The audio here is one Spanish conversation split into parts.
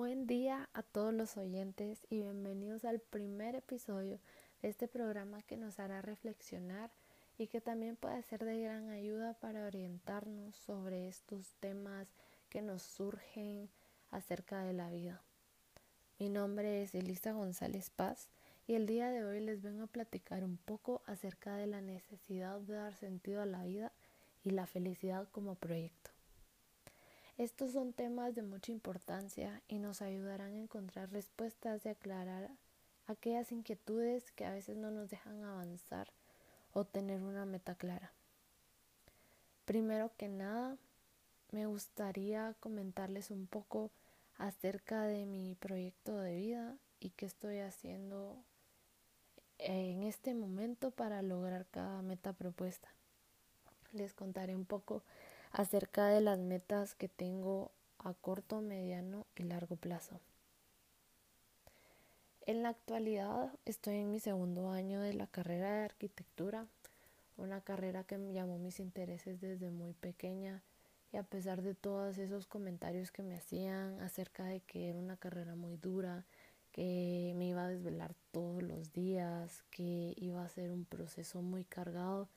Buen día a todos los oyentes y bienvenidos al primer episodio de este programa que nos hará reflexionar y que también puede ser de gran ayuda para orientarnos sobre estos temas que nos surgen acerca de la vida. Mi nombre es Elisa González Paz y el día de hoy les vengo a platicar un poco acerca de la necesidad de dar sentido a la vida y la felicidad como proyecto. Estos son temas de mucha importancia y nos ayudarán a encontrar respuestas y aclarar aquellas inquietudes que a veces no nos dejan avanzar o tener una meta clara. Primero que nada, me gustaría comentarles un poco acerca de mi proyecto de vida y qué estoy haciendo en este momento para lograr cada meta propuesta. Les contaré un poco acerca de las metas que tengo a corto, mediano y largo plazo. En la actualidad estoy en mi segundo año de la carrera de arquitectura, una carrera que me llamó mis intereses desde muy pequeña y a pesar de todos esos comentarios que me hacían acerca de que era una carrera muy dura, que me iba a desvelar todos los días, que iba a ser un proceso muy cargado,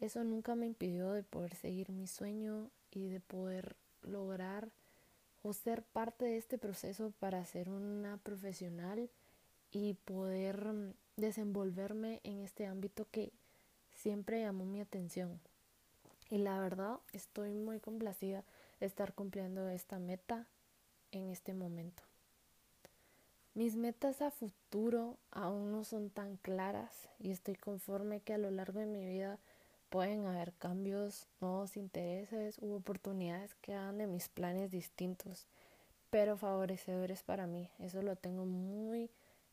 eso nunca me impidió de poder seguir mi sueño y de poder lograr o ser parte de este proceso para ser una profesional y poder mm, desenvolverme en este ámbito que siempre llamó mi atención. Y la verdad estoy muy complacida de estar cumpliendo esta meta en este momento. Mis metas a futuro aún no son tan claras y estoy conforme que a lo largo de mi vida pueden haber cambios, nuevos intereses u oportunidades que hagan de mis planes distintos, pero favorecedores para mí. Eso lo tengo muy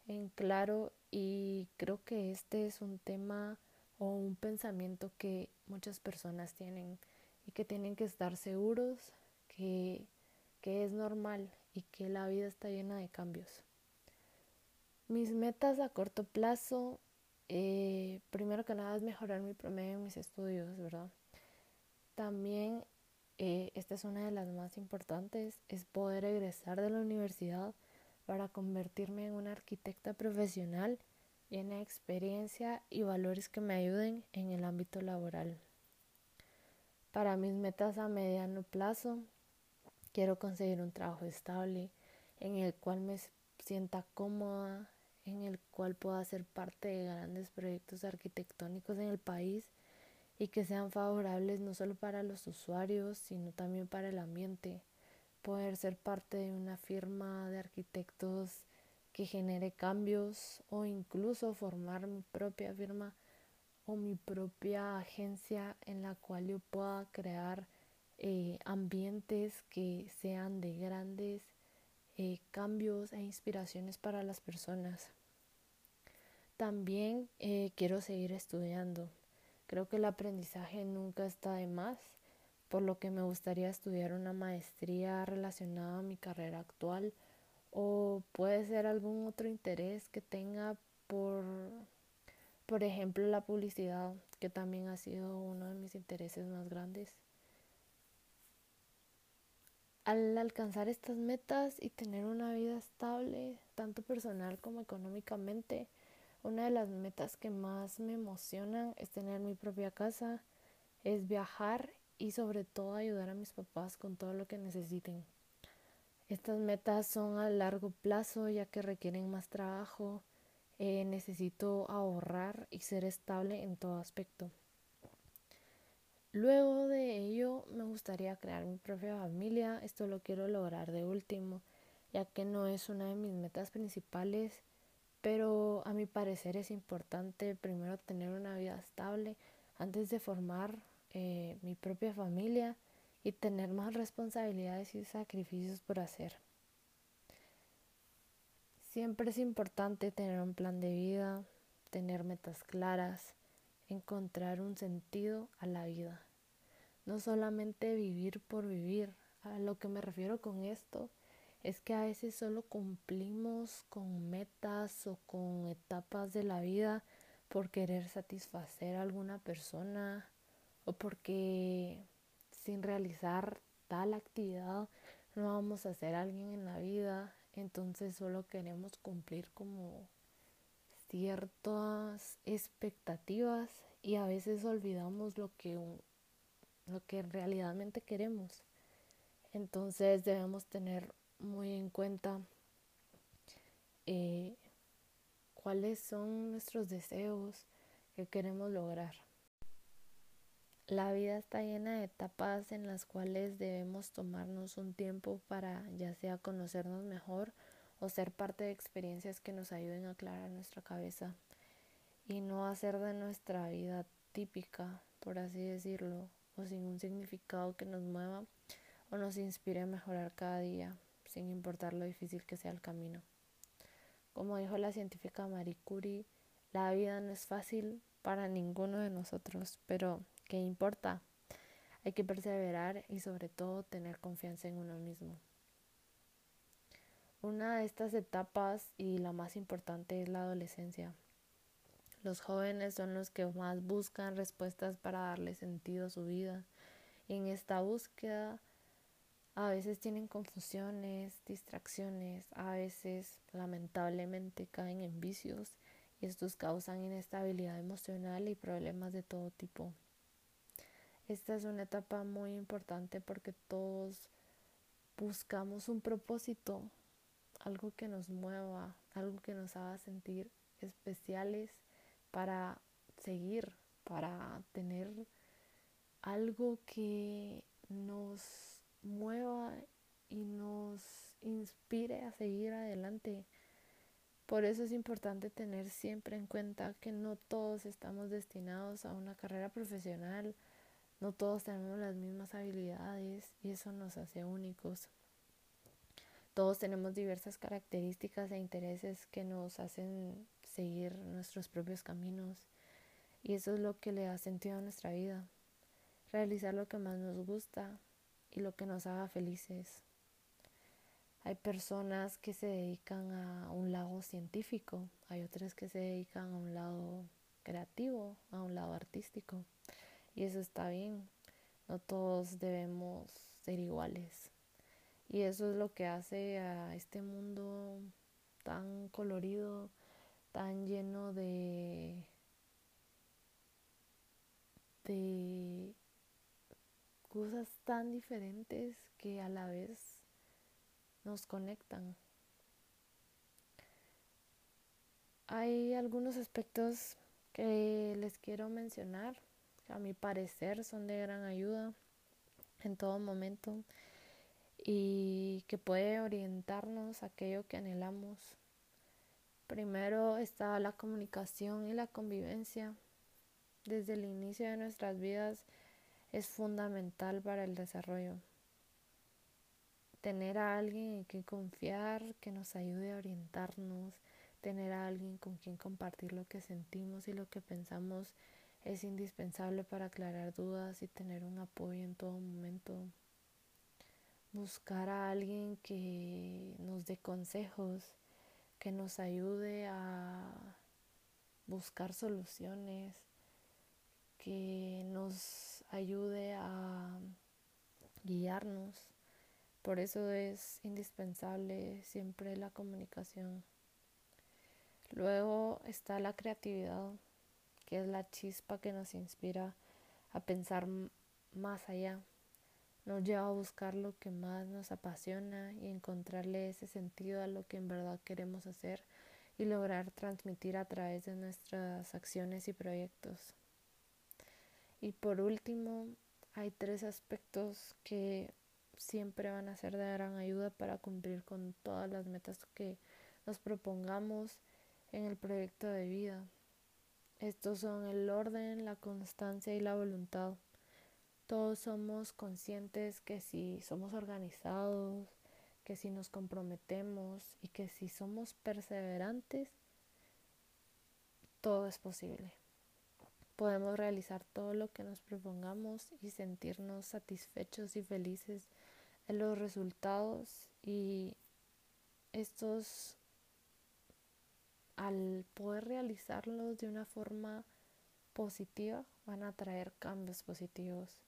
en claro y creo que este es un tema o un pensamiento que muchas personas tienen y que tienen que estar seguros que, que es normal y que la vida está llena de cambios. Mis metas a corto plazo eh, primero que nada es mejorar mi promedio en mis estudios, ¿verdad? También, eh, esta es una de las más importantes, es poder egresar de la universidad para convertirme en una arquitecta profesional llena de experiencia y valores que me ayuden en el ámbito laboral. Para mis metas a mediano plazo, quiero conseguir un trabajo estable en el cual me sienta cómoda, en el cual pueda ser parte de grandes proyectos arquitectónicos en el país y que sean favorables no solo para los usuarios, sino también para el ambiente. Poder ser parte de una firma de arquitectos que genere cambios o incluso formar mi propia firma o mi propia agencia en la cual yo pueda crear eh, ambientes que sean de grandes eh, cambios e inspiraciones para las personas. También eh, quiero seguir estudiando. Creo que el aprendizaje nunca está de más, por lo que me gustaría estudiar una maestría relacionada a mi carrera actual o puede ser algún otro interés que tenga por, por ejemplo, la publicidad, que también ha sido uno de mis intereses más grandes. Al alcanzar estas metas y tener una vida estable, tanto personal como económicamente, una de las metas que más me emocionan es tener mi propia casa, es viajar y sobre todo ayudar a mis papás con todo lo que necesiten. Estas metas son a largo plazo ya que requieren más trabajo, eh, necesito ahorrar y ser estable en todo aspecto. Luego de ello me gustaría crear mi propia familia, esto lo quiero lograr de último, ya que no es una de mis metas principales pero a mi parecer es importante primero tener una vida estable antes de formar eh, mi propia familia y tener más responsabilidades y sacrificios por hacer. Siempre es importante tener un plan de vida, tener metas claras, encontrar un sentido a la vida. No solamente vivir por vivir. A lo que me refiero con esto es que a veces solo cumplimos con metas o con etapas de la vida por querer satisfacer a alguna persona o porque sin realizar tal actividad no vamos a ser alguien en la vida, entonces solo queremos cumplir como ciertas expectativas y a veces olvidamos lo que, lo que realmente queremos. Entonces debemos tener muy en cuenta eh, cuáles son nuestros deseos que queremos lograr. La vida está llena de etapas en las cuales debemos tomarnos un tiempo para ya sea conocernos mejor o ser parte de experiencias que nos ayuden a aclarar nuestra cabeza y no hacer de nuestra vida típica, por así decirlo, o sin un significado que nos mueva o nos inspire a mejorar cada día, sin importar lo difícil que sea el camino. Como dijo la científica Marie Curie, la vida no es fácil para ninguno de nosotros, pero ¿Qué importa? Hay que perseverar y sobre todo tener confianza en uno mismo. Una de estas etapas y la más importante es la adolescencia. Los jóvenes son los que más buscan respuestas para darle sentido a su vida. Y en esta búsqueda a veces tienen confusiones, distracciones, a veces lamentablemente caen en vicios y estos causan inestabilidad emocional y problemas de todo tipo. Esta es una etapa muy importante porque todos buscamos un propósito, algo que nos mueva, algo que nos haga sentir especiales para seguir, para tener algo que nos mueva y nos inspire a seguir adelante. Por eso es importante tener siempre en cuenta que no todos estamos destinados a una carrera profesional, no todos tenemos las mismas habilidades y eso nos hace únicos. Todos tenemos diversas características e intereses que nos hacen seguir nuestros propios caminos y eso es lo que le da sentido a nuestra vida. Realizar lo que más nos gusta y lo que nos haga felices. Hay personas que se dedican a un lado científico, hay otras que se dedican a un lado creativo, a un lado artístico. Y eso está bien. No todos debemos ser iguales. Y eso es lo que hace a este mundo tan colorido, tan lleno de de cosas tan diferentes que a la vez nos conectan. Hay algunos aspectos que les quiero mencionar a mi parecer son de gran ayuda en todo momento y que puede orientarnos a aquello que anhelamos. Primero está la comunicación y la convivencia. Desde el inicio de nuestras vidas es fundamental para el desarrollo. Tener a alguien en quien confiar, que nos ayude a orientarnos, tener a alguien con quien compartir lo que sentimos y lo que pensamos es indispensable para aclarar dudas y tener un apoyo en todo momento. Buscar a alguien que nos dé consejos, que nos ayude a buscar soluciones, que nos ayude Por eso es indispensable siempre la comunicación. Luego está la creatividad que es la chispa que nos inspira a pensar más allá. Nos lleva a buscar lo que más nos apasiona y encontrarle ese sentido a lo que en verdad queremos hacer y lograr transmitir a través de nuestras acciones y proyectos. Y por último, hay tres aspectos que siempre van a ser de gran ayuda para cumplir con todas las metas que nos propongamos en el proyecto de vida. Estos son el orden, la constancia y la voluntad. Todos somos conscientes que si somos organizados, que si nos comprometemos y que si somos perseverantes, todo es posible. Podemos realizar todo lo que nos propongamos y sentirnos satisfechos y felices en los resultados y estos al poder realizarlos de una forma positiva van a traer cambios positivos.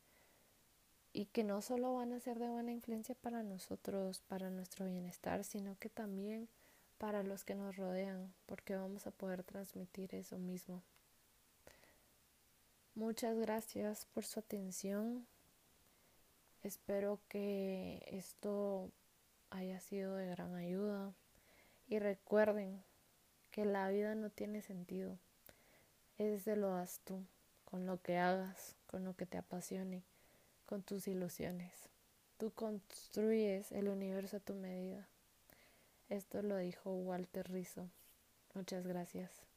y que no solo van a ser de buena influencia para nosotros, para nuestro bienestar, sino que también para los que nos rodean, porque vamos a poder transmitir eso mismo. Muchas gracias por su atención. Espero que esto haya sido de gran ayuda y recuerden que la vida no tiene sentido. Ese lo das tú, con lo que hagas, con lo que te apasione, con tus ilusiones. Tú construyes el universo a tu medida. Esto lo dijo Walter Rizzo. Muchas gracias.